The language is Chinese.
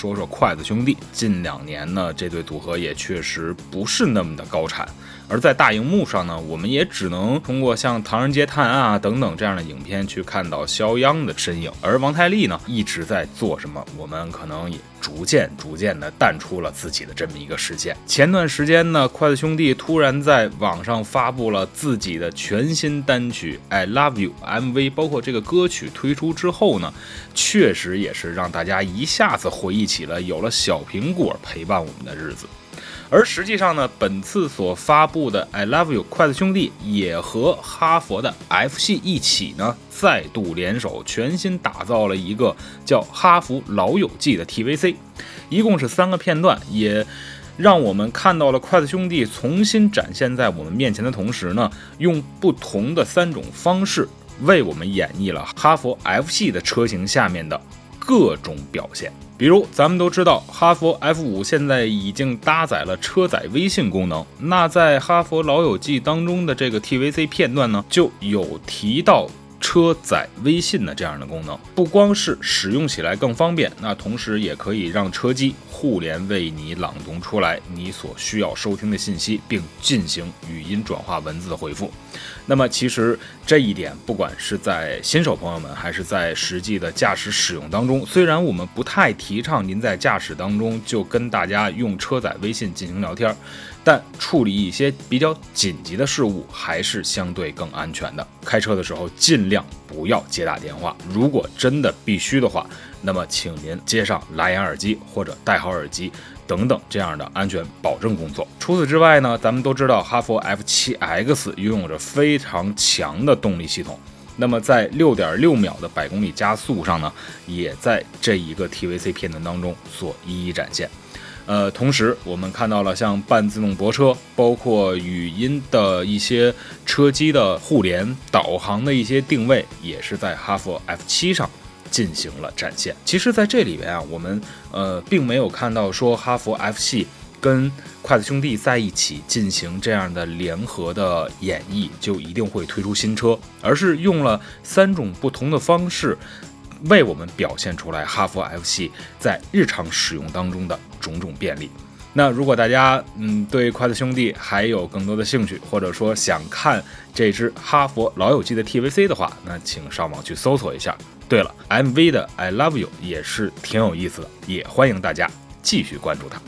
说说筷子兄弟，近两年呢，这对组合也确实不是那么的高产。而在大荧幕上呢，我们也只能通过像《唐人街探案》啊等等这样的影片去看到肖央的身影。而王太利呢，一直在做什么？我们可能也逐渐逐渐的淡出了自己的这么一个视线。前段时间呢，筷子兄弟突然在网上发布了自己的全新单曲《I Love You》MV，包括这个歌曲推出之后呢，确实也是让大家一下子回忆起了有了小苹果陪伴我们的日子。而实际上呢，本次所发布的《I Love You》筷子兄弟也和哈佛的 F 系一起呢，再度联手，全新打造了一个叫《哈佛老友记》的 TVC，一共是三个片段，也让我们看到了筷子兄弟重新展现在我们面前的同时呢，用不同的三种方式为我们演绎了哈佛 F 系的车型下面的各种表现。比如，咱们都知道，哈佛 F 五现在已经搭载了车载微信功能。那在《哈佛老友记》当中的这个 TVC 片段呢，就有提到车载微信的这样的功能。不光是使用起来更方便，那同时也可以让车机互联为你朗读出来你所需要收听的信息，并进行语音转化文字的回复。那么，其实这一点，不管是在新手朋友们，还是在实际的驾驶使用当中，虽然我们不太提倡您在驾驶当中就跟大家用车载微信进行聊天，但处理一些比较紧急的事物，还是相对更安全的。开车的时候尽量不要接打电话，如果真的必须的话，那么请您接上蓝牙耳机或者戴好耳机。等等，这样的安全保证工作。除此之外呢，咱们都知道哈佛 F7X 拥有着非常强的动力系统，那么在六点六秒的百公里加速上呢，也在这一个 TVC 片段当中所一一展现。呃，同时我们看到了像半自动泊车，包括语音的一些车机的互联、导航的一些定位，也是在哈佛 F7 上。进行了展现。其实，在这里边啊，我们呃并没有看到说哈佛 F 系跟筷子兄弟在一起进行这样的联合的演绎，就一定会推出新车，而是用了三种不同的方式，为我们表现出来哈佛 F 系在日常使用当中的种种便利。那如果大家嗯对筷子兄弟还有更多的兴趣，或者说想看这支哈佛老友记的 TVC 的话，那请上网去搜索一下。对了，MV 的 I Love You 也是挺有意思的，也欢迎大家继续关注它。